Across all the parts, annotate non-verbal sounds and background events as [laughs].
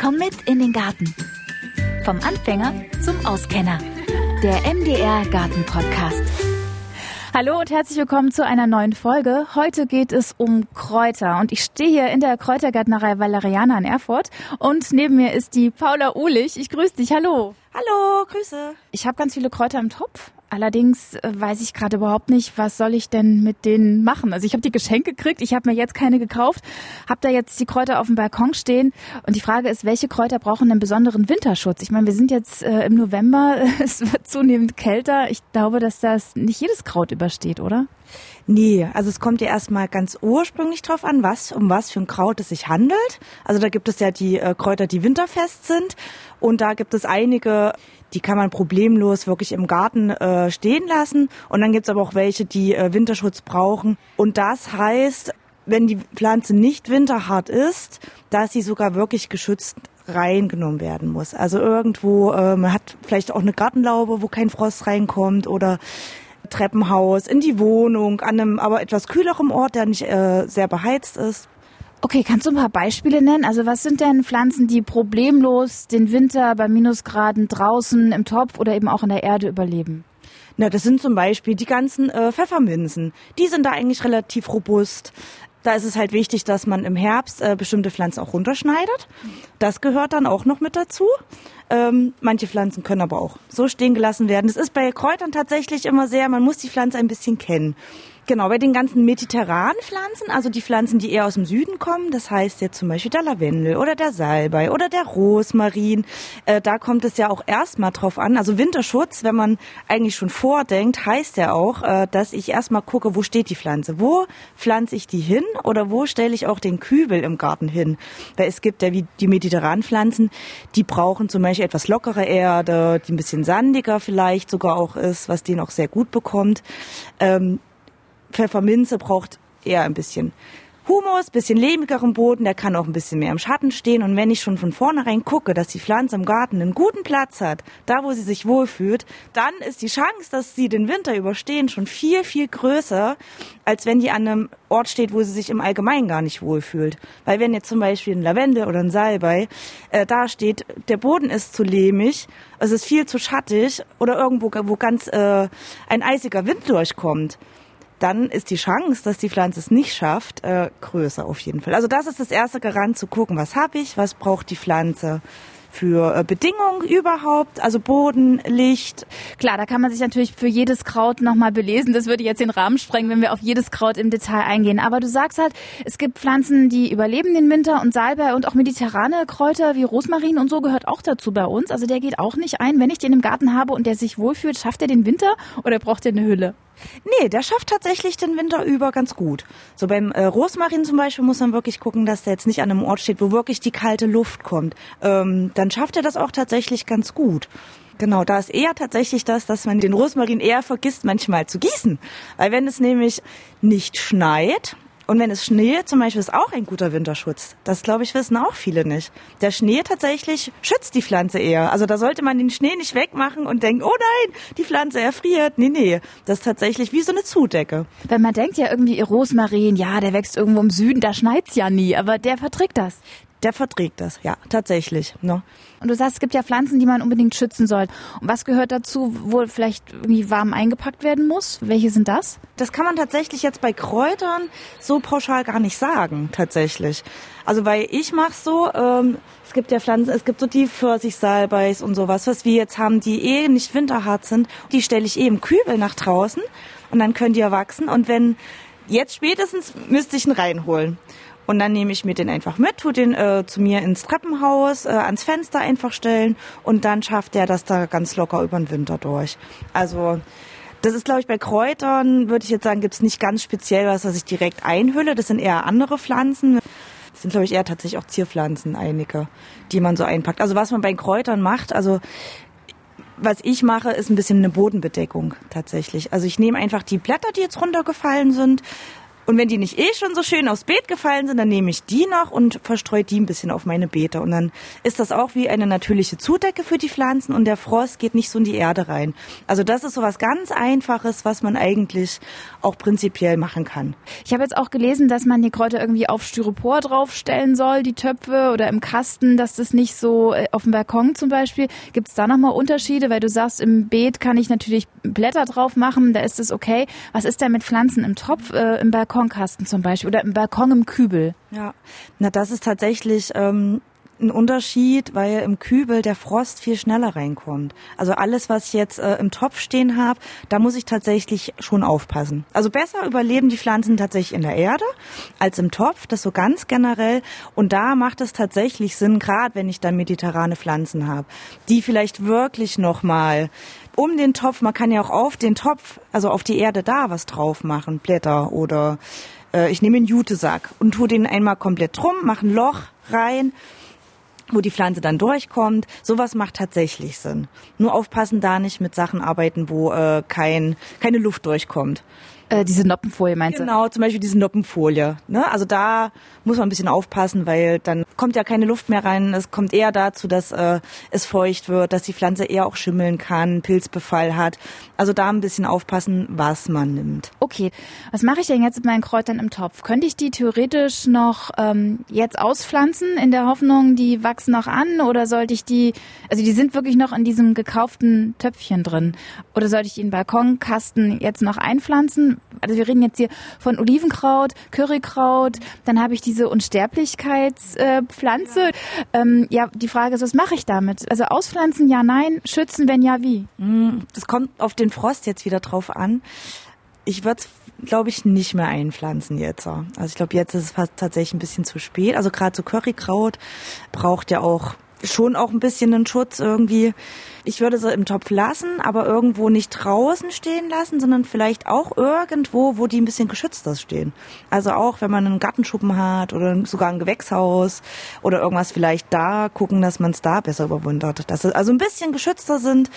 Komm mit in den Garten. Vom Anfänger zum Auskenner. Der MDR Garten Podcast. Hallo und herzlich willkommen zu einer neuen Folge. Heute geht es um Kräuter und ich stehe hier in der Kräutergärtnerei Valeriana in Erfurt und neben mir ist die Paula Uhlich. Ich grüße dich. Hallo. Hallo, Grüße. Ich habe ganz viele Kräuter im Topf. Allerdings äh, weiß ich gerade überhaupt nicht, was soll ich denn mit denen machen. Also ich habe die Geschenke gekriegt, ich habe mir jetzt keine gekauft, habe da jetzt die Kräuter auf dem Balkon stehen und die Frage ist, welche Kräuter brauchen einen besonderen Winterschutz? Ich meine, wir sind jetzt äh, im November, [laughs] es wird zunehmend kälter. Ich glaube, dass das nicht jedes Kraut übersteht, oder? Nee, also es kommt ja erstmal ganz ursprünglich drauf an, was um was für ein Kraut es sich handelt. Also da gibt es ja die äh, Kräuter, die winterfest sind und da gibt es einige, die kann man problemlos wirklich im Garten äh, stehen lassen und dann gibt es aber auch welche, die äh, Winterschutz brauchen und das heißt, wenn die Pflanze nicht winterhart ist, dass sie sogar wirklich geschützt reingenommen werden muss. Also irgendwo, äh, man hat vielleicht auch eine Gartenlaube, wo kein Frost reinkommt oder Treppenhaus, in die Wohnung, an einem aber etwas kühlerem Ort, der nicht äh, sehr beheizt ist. Okay, kannst du ein paar Beispiele nennen? Also was sind denn Pflanzen, die problemlos den Winter bei Minusgraden draußen im Topf oder eben auch in der Erde überleben? Na, das sind zum Beispiel die ganzen äh, Pfefferminzen. Die sind da eigentlich relativ robust. Da ist es halt wichtig, dass man im Herbst äh, bestimmte Pflanzen auch runterschneidet. Das gehört dann auch noch mit dazu. Ähm, manche Pflanzen können aber auch so stehen gelassen werden. Es ist bei Kräutern tatsächlich immer sehr, man muss die Pflanze ein bisschen kennen. Genau, bei den ganzen mediterranen Pflanzen, also die Pflanzen, die eher aus dem Süden kommen, das heißt jetzt zum Beispiel der Lavendel oder der Salbei oder der Rosmarin, äh, da kommt es ja auch erstmal drauf an. Also Winterschutz, wenn man eigentlich schon vordenkt, heißt ja auch, äh, dass ich erstmal gucke, wo steht die Pflanze, wo pflanze ich die hin oder wo stelle ich auch den Kübel im Garten hin. Weil es gibt ja wie die mediterranen Pflanzen, die brauchen zum Beispiel etwas lockere Erde, die ein bisschen sandiger vielleicht sogar auch ist, was den auch sehr gut bekommt. Ähm, Pfefferminze braucht eher ein bisschen Humus, bisschen lehmigeren Boden, der kann auch ein bisschen mehr im Schatten stehen. Und wenn ich schon von vornherein gucke, dass die Pflanze im Garten einen guten Platz hat, da wo sie sich wohlfühlt, dann ist die Chance, dass sie den Winter überstehen, schon viel, viel größer, als wenn die an einem Ort steht, wo sie sich im Allgemeinen gar nicht wohlfühlt. Weil wenn jetzt zum Beispiel ein Lavendel oder ein Salbei äh, da steht, der Boden ist zu lehmig, es ist viel zu schattig oder irgendwo, wo ganz äh, ein eisiger Wind durchkommt, dann ist die Chance, dass die Pflanze es nicht schafft, äh, größer auf jeden Fall. Also das ist das erste Garant zu gucken, was habe ich, was braucht die Pflanze für äh, Bedingungen überhaupt, also Boden, Licht. Klar, da kann man sich natürlich für jedes Kraut nochmal belesen. Das würde jetzt den Rahmen sprengen, wenn wir auf jedes Kraut im Detail eingehen. Aber du sagst halt, es gibt Pflanzen, die überleben den Winter und Salbei und auch mediterrane Kräuter wie Rosmarin und so gehört auch dazu bei uns. Also der geht auch nicht ein. Wenn ich den im Garten habe und der sich wohlfühlt, schafft er den Winter oder braucht er eine Hülle? Nee, der schafft tatsächlich den Winter über ganz gut. So beim äh, Rosmarin zum Beispiel muss man wirklich gucken, dass der jetzt nicht an einem Ort steht, wo wirklich die kalte Luft kommt. Ähm, dann schafft er das auch tatsächlich ganz gut. Genau, da ist eher tatsächlich das, dass man den Rosmarin eher vergisst, manchmal zu gießen. Weil wenn es nämlich nicht schneit, und wenn es Schnee zum Beispiel ist auch ein guter Winterschutz. Das glaube ich wissen auch viele nicht. Der Schnee tatsächlich schützt die Pflanze eher. Also da sollte man den Schnee nicht wegmachen und denken, oh nein, die Pflanze erfriert. Nee, nee. Das ist tatsächlich wie so eine Zudecke. Wenn man denkt ja irgendwie, Rosmarin, ja, der wächst irgendwo im Süden, da schneit's ja nie, aber der verträgt das der verträgt das, ja, tatsächlich. Ne? Und du sagst, es gibt ja Pflanzen, die man unbedingt schützen soll. Und was gehört dazu, wo vielleicht irgendwie warm eingepackt werden muss? Welche sind das? Das kann man tatsächlich jetzt bei Kräutern so pauschal gar nicht sagen, tatsächlich. Also weil ich mache so, ähm, es gibt ja Pflanzen, es gibt so die Pfirsichsalbeis und sowas, was wir jetzt haben, die eh nicht winterhart sind. Die stelle ich eh im Kübel nach draußen und dann können die erwachsen. Und wenn jetzt spätestens müsste ich ihn reinholen. Und dann nehme ich mir den einfach mit, tu den äh, zu mir ins Treppenhaus, äh, ans Fenster einfach stellen und dann schafft der das da ganz locker über den Winter durch. Also das ist, glaube ich, bei Kräutern, würde ich jetzt sagen, gibt es nicht ganz speziell was, was ich direkt einhülle. Das sind eher andere Pflanzen. Das sind, glaube ich, eher tatsächlich auch Zierpflanzen, einige, die man so einpackt. Also was man bei Kräutern macht, also was ich mache, ist ein bisschen eine Bodenbedeckung tatsächlich. Also ich nehme einfach die Blätter, die jetzt runtergefallen sind, Und wenn die nicht eh schon so schön aufs Beet gefallen sind, dann nehme ich die noch und verstreue die ein bisschen auf meine Beete. Und dann ist das auch wie eine natürliche Zudecke für die Pflanzen und der Frost geht nicht so in die Erde rein. Also das ist so was ganz Einfaches, was man eigentlich auch prinzipiell machen kann. Ich habe jetzt auch gelesen, dass man die Kräuter irgendwie auf Styropor draufstellen soll, die Töpfe oder im Kasten, dass das nicht so äh, auf dem Balkon zum Beispiel. Gibt es da nochmal Unterschiede? Weil du sagst, im Beet kann ich natürlich Blätter drauf machen, da ist es okay. Was ist denn mit Pflanzen im Topf, äh, im Balkonkasten zum Beispiel oder im Balkon im Kübel? Ja, na das ist tatsächlich ähm, ein Unterschied, weil im Kübel der Frost viel schneller reinkommt. Also alles, was ich jetzt äh, im Topf stehen habe, da muss ich tatsächlich schon aufpassen. Also besser überleben die Pflanzen tatsächlich in der Erde als im Topf, das so ganz generell. Und da macht es tatsächlich Sinn, gerade wenn ich dann mediterrane Pflanzen habe, die vielleicht wirklich nochmal um den Topf, man kann ja auch auf den Topf, also auf die Erde da was drauf machen, Blätter oder äh, ich nehme einen Jutesack und tue den einmal komplett drum, mache ein Loch rein wo die Pflanze dann durchkommt. Sowas macht tatsächlich Sinn. Nur aufpassen, da nicht mit Sachen arbeiten, wo äh, kein, keine Luft durchkommt. Äh, diese Noppenfolie meinst genau, du? Genau, zum Beispiel diese Noppenfolie. Ne? Also da muss man ein bisschen aufpassen, weil dann kommt ja keine Luft mehr rein. Es kommt eher dazu, dass äh, es feucht wird, dass die Pflanze eher auch schimmeln kann, Pilzbefall hat. Also da ein bisschen aufpassen, was man nimmt. Okay, was mache ich denn jetzt mit meinen Kräutern im Topf? Könnte ich die theoretisch noch ähm, jetzt auspflanzen in der Hoffnung, die wachsen noch an oder sollte ich die, also die sind wirklich noch in diesem gekauften Töpfchen drin oder sollte ich den Balkonkasten jetzt noch einpflanzen? Also wir reden jetzt hier von Olivenkraut, Currykraut, dann habe ich diese Unsterblichkeitspflanze. Äh, ähm, ja, die Frage ist, was mache ich damit? Also auspflanzen, ja, nein, schützen, wenn ja, wie? Mm, das kommt auf den Frost jetzt wieder drauf an. Ich würde glaube ich, nicht mehr einpflanzen jetzt. Also ich glaube, jetzt ist es fast tatsächlich ein bisschen zu spät. Also gerade so Currykraut braucht ja auch schon auch ein bisschen einen Schutz irgendwie. Ich würde sie im Topf lassen, aber irgendwo nicht draußen stehen lassen, sondern vielleicht auch irgendwo, wo die ein bisschen geschützter stehen. Also auch, wenn man einen Gartenschuppen hat oder sogar ein Gewächshaus oder irgendwas vielleicht da gucken, dass man es da besser überwundert. Dass sie also ein bisschen geschützter sind.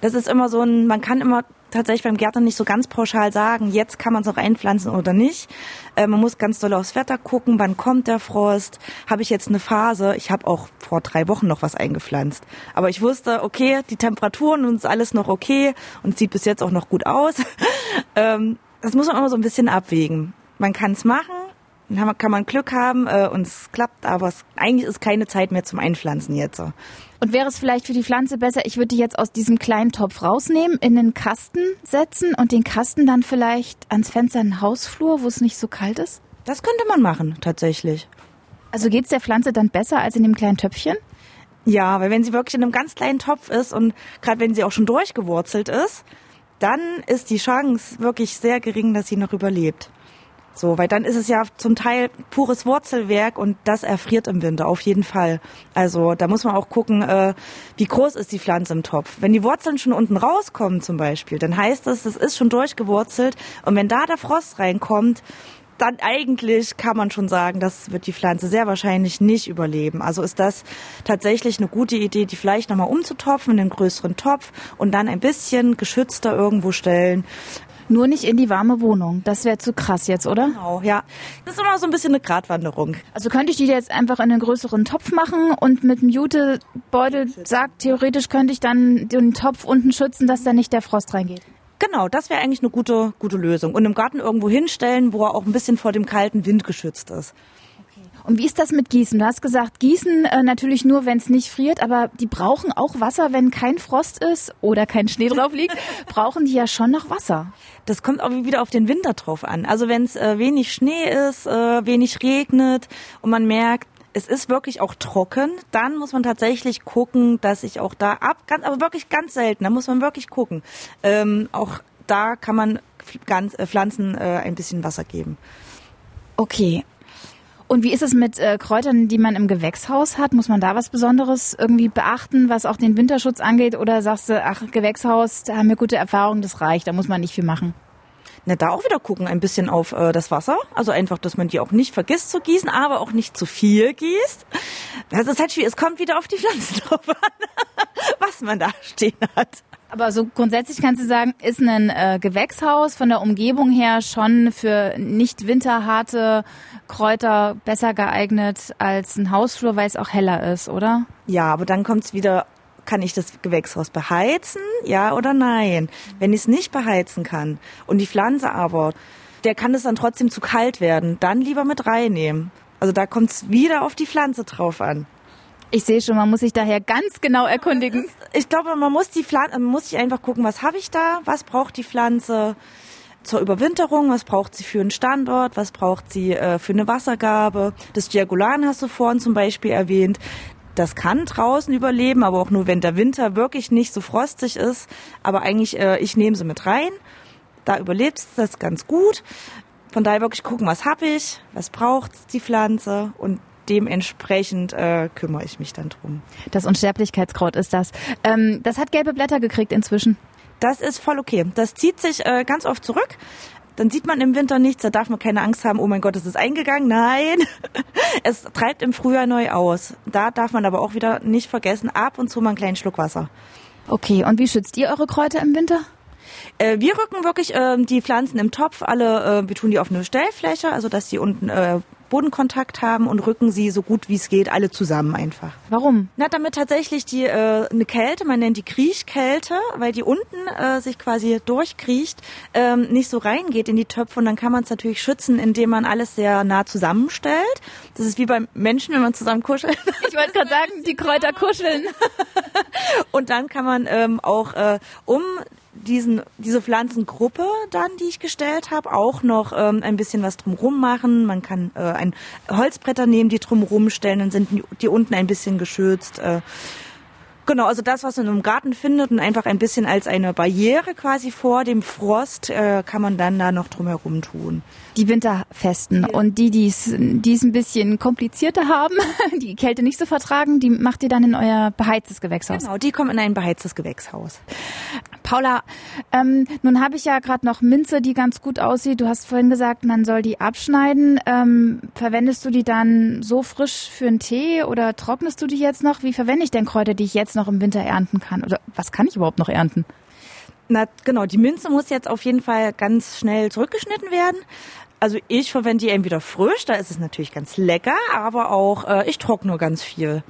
Das ist immer so ein, man kann immer tatsächlich beim Gärtner nicht so ganz pauschal sagen, jetzt kann man es auch einpflanzen oder nicht. Äh, man muss ganz doll aufs Wetter gucken, wann kommt der Frost, habe ich jetzt eine Phase. Ich habe auch vor drei Wochen noch was eingepflanzt. Aber ich wusste, okay, die Temperaturen und ist alles noch okay und sieht bis jetzt auch noch gut aus. [laughs] ähm, das muss man immer so ein bisschen abwägen. Man kann es machen, dann kann man Glück haben äh, und es klappt, aber es, eigentlich ist keine Zeit mehr zum Einpflanzen jetzt. Und wäre es vielleicht für die Pflanze besser, ich würde die jetzt aus diesem kleinen Topf rausnehmen, in den Kasten setzen und den Kasten dann vielleicht ans Fenster in den Hausflur, wo es nicht so kalt ist? Das könnte man machen, tatsächlich. Also geht es der Pflanze dann besser als in dem kleinen Töpfchen? Ja, weil wenn sie wirklich in einem ganz kleinen Topf ist und gerade wenn sie auch schon durchgewurzelt ist, dann ist die Chance wirklich sehr gering, dass sie noch überlebt. So, weil dann ist es ja zum Teil pures Wurzelwerk und das erfriert im Winter auf jeden Fall. Also da muss man auch gucken, äh, wie groß ist die Pflanze im Topf. Wenn die Wurzeln schon unten rauskommen zum Beispiel, dann heißt das, das ist schon durchgewurzelt und wenn da der Frost reinkommt, dann eigentlich kann man schon sagen, das wird die Pflanze sehr wahrscheinlich nicht überleben. Also ist das tatsächlich eine gute Idee, die vielleicht nochmal umzutopfen in einen größeren Topf und dann ein bisschen geschützter irgendwo stellen. Nur nicht in die warme Wohnung. Das wäre zu krass jetzt, oder? Genau, ja. Das ist immer so ein bisschen eine Gratwanderung. Also könnte ich die jetzt einfach in einen größeren Topf machen und mit dem Jutebeutel sagt, theoretisch könnte ich dann den Topf unten schützen, dass da nicht der Frost reingeht. Genau, das wäre eigentlich eine gute, gute Lösung. Und im Garten irgendwo hinstellen, wo er auch ein bisschen vor dem kalten Wind geschützt ist. Und wie ist das mit Gießen? Du hast gesagt, Gießen äh, natürlich nur, wenn es nicht friert, aber die brauchen auch Wasser, wenn kein Frost ist oder kein Schnee drauf liegt, [laughs] brauchen die ja schon noch Wasser. Das kommt auch wieder auf den Winter drauf an. Also wenn es äh, wenig Schnee ist, äh, wenig regnet und man merkt, es ist wirklich auch trocken, dann muss man tatsächlich gucken, dass ich auch da ab, ganz, aber wirklich ganz selten, da muss man wirklich gucken. Ähm, auch da kann man ganz, äh, Pflanzen äh, ein bisschen Wasser geben. Okay, und wie ist es mit äh, Kräutern, die man im Gewächshaus hat? Muss man da was Besonderes irgendwie beachten, was auch den Winterschutz angeht? Oder sagst du, ach, Gewächshaus, da haben wir gute Erfahrungen, das reicht, da muss man nicht viel machen? Na, da auch wieder gucken, ein bisschen auf äh, das Wasser. Also einfach, dass man die auch nicht vergisst zu gießen, aber auch nicht zu viel gießt. Das ist halt schwierig. Es kommt wieder auf die Pflanze drauf an, [laughs] was man da stehen hat. Aber so grundsätzlich kannst du sagen, ist ein äh, Gewächshaus von der Umgebung her schon für nicht winterharte Kräuter besser geeignet als ein Hausflur, weil es auch heller ist, oder? Ja, aber dann kommt es wieder, kann ich das Gewächshaus beheizen? Ja oder nein? Wenn ich es nicht beheizen kann und die Pflanze aber, der kann es dann trotzdem zu kalt werden, dann lieber mit reinnehmen. Also da kommt es wieder auf die Pflanze drauf an. Ich sehe schon, man muss sich daher ganz genau erkundigen. Ich glaube, man muss die Pflanze, man muss sich einfach gucken, was habe ich da, was braucht die Pflanze zur Überwinterung, was braucht sie für einen Standort, was braucht sie äh, für eine Wassergabe. Das Diagulan hast du vorhin zum Beispiel erwähnt. Das kann draußen überleben, aber auch nur, wenn der Winter wirklich nicht so frostig ist. Aber eigentlich, äh, ich nehme sie mit rein. Da überlebt es das ganz gut. Von daher wirklich gucken, was habe ich, was braucht die Pflanze und dementsprechend äh, kümmere ich mich dann drum. Das Unsterblichkeitskraut ist das. Ähm, das hat gelbe Blätter gekriegt inzwischen. Das ist voll okay. Das zieht sich äh, ganz oft zurück. Dann sieht man im Winter nichts, da darf man keine Angst haben, oh mein Gott, es ist eingegangen. Nein, [laughs] es treibt im Frühjahr neu aus. Da darf man aber auch wieder nicht vergessen, ab und zu mal einen kleinen Schluck Wasser. Okay, und wie schützt ihr eure Kräuter im Winter? Äh, wir rücken wirklich äh, die Pflanzen im Topf alle, äh, wir tun die auf eine Stellfläche, also dass die unten äh, Bodenkontakt haben und rücken sie so gut wie es geht alle zusammen einfach. Warum? Na, damit tatsächlich die äh, eine Kälte, man nennt die Kriechkälte, weil die unten äh, sich quasi durchkriecht, ähm, nicht so reingeht in die Töpfe und dann kann man es natürlich schützen, indem man alles sehr nah zusammenstellt. Das ist wie beim Menschen, wenn man zusammen kuschelt. [laughs] Ich wollte gerade sagen, die Kräuter kuscheln. [laughs] und dann kann man ähm, auch äh, um diesen, diese Pflanzengruppe dann, die ich gestellt habe, auch noch ähm, ein bisschen was drumrum machen. Man kann äh, ein Holzbretter nehmen, die drumrum stellen, dann sind die, die unten ein bisschen geschützt. Äh, Genau, also das, was man im Garten findet und einfach ein bisschen als eine Barriere quasi vor dem Frost, äh, kann man dann da noch drumherum tun. Die Winterfesten ja. und die, die es ein bisschen komplizierter haben, [laughs] die Kälte nicht so vertragen, die macht ihr dann in euer beheiztes Gewächshaus. Genau, die kommen in ein beheiztes Gewächshaus. Paula, ähm, nun habe ich ja gerade noch Minze, die ganz gut aussieht. Du hast vorhin gesagt, man soll die abschneiden. Ähm, verwendest du die dann so frisch für einen Tee oder trocknest du die jetzt noch? Wie verwende ich denn Kräuter, die ich jetzt noch im Winter ernten kann? Oder was kann ich überhaupt noch ernten? Na genau, die Minze muss jetzt auf jeden Fall ganz schnell zurückgeschnitten werden. Also ich verwende die entweder frisch, da ist es natürlich ganz lecker, aber auch äh, ich trockne ganz viel.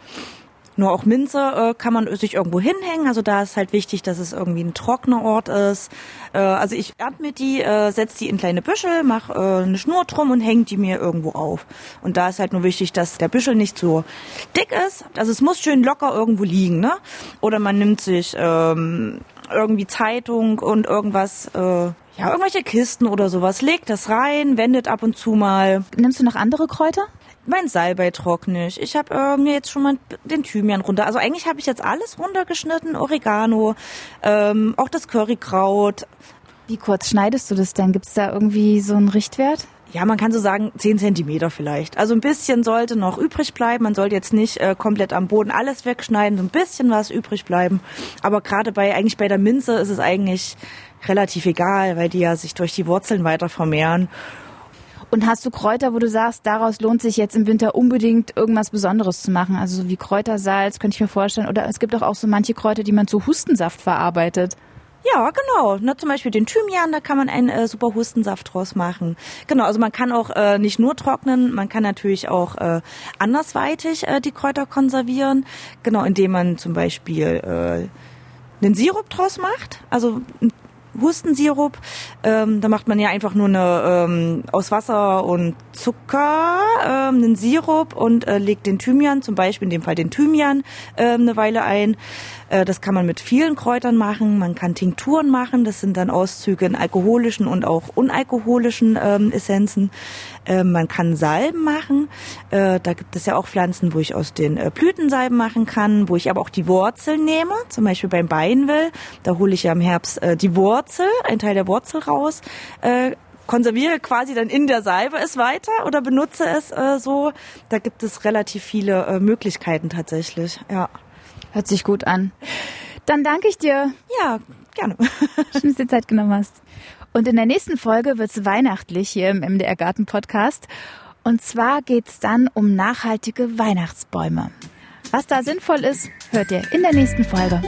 Nur auch Minze äh, kann man sich irgendwo hinhängen. Also da ist halt wichtig, dass es irgendwie ein trockener Ort ist. Äh, also ich ernte mir die, äh, setze die in kleine Büschel, mache äh, eine Schnur drum und hänge die mir irgendwo auf. Und da ist halt nur wichtig, dass der Büschel nicht so dick ist. Also es muss schön locker irgendwo liegen. Ne? Oder man nimmt sich ähm, irgendwie Zeitung und irgendwas, äh, ja, irgendwelche Kisten oder sowas, legt das rein, wendet ab und zu mal. Nimmst du noch andere Kräuter? Mein Salbei trockne ich. Ich habe äh, mir jetzt schon mal den Thymian runter. Also eigentlich habe ich jetzt alles runtergeschnitten, Oregano, ähm, auch das Currykraut. Wie kurz schneidest du das denn? Gibt es da irgendwie so einen Richtwert? Ja, man kann so sagen, zehn Zentimeter vielleicht. Also ein bisschen sollte noch übrig bleiben. Man sollte jetzt nicht äh, komplett am Boden alles wegschneiden, so ein bisschen was übrig bleiben. Aber gerade bei, eigentlich bei der Minze ist es eigentlich relativ egal, weil die ja sich durch die Wurzeln weiter vermehren. Und hast du Kräuter, wo du sagst, daraus lohnt sich jetzt im Winter unbedingt irgendwas Besonderes zu machen? Also so wie Kräutersalz, könnte ich mir vorstellen. Oder es gibt auch, auch so manche Kräuter, die man zu Hustensaft verarbeitet. Ja, genau. Na, zum Beispiel den Thymian, da kann man einen äh, super Hustensaft draus machen. Genau, also man kann auch äh, nicht nur trocknen, man kann natürlich auch äh, andersweitig äh, die Kräuter konservieren. Genau, indem man zum Beispiel äh, einen Sirup draus macht. Also Hustensirup. Ähm, da macht man ja einfach nur eine ähm, aus Wasser und Zucker ähm, einen Sirup und äh, legt den Thymian, zum Beispiel in dem Fall den Thymian, äh, eine Weile ein. Äh, das kann man mit vielen Kräutern machen. Man kann Tinkturen machen. Das sind dann Auszüge in alkoholischen und auch unalkoholischen ähm, Essenzen. Äh, man kann Salben machen. Äh, da gibt es ja auch Pflanzen, wo ich aus den äh, Blütensalben machen kann, wo ich aber auch die Wurzeln nehme. Zum Beispiel beim Beinwill. Da hole ich ja im Herbst äh, die Wurzel, ein Teil der Wurzel raus. Äh, konserviere quasi dann in der Salbe es weiter oder benutze es äh, so. Da gibt es relativ viele äh, Möglichkeiten tatsächlich. Ja. Hört sich gut an. Dann danke ich dir. Ja, gerne. [laughs] Schön, dass du dir Zeit genommen hast. Und in der nächsten Folge wird es weihnachtlich hier im MDR Garten Podcast. Und zwar geht es dann um nachhaltige Weihnachtsbäume. Was da sinnvoll ist, hört ihr in der nächsten Folge.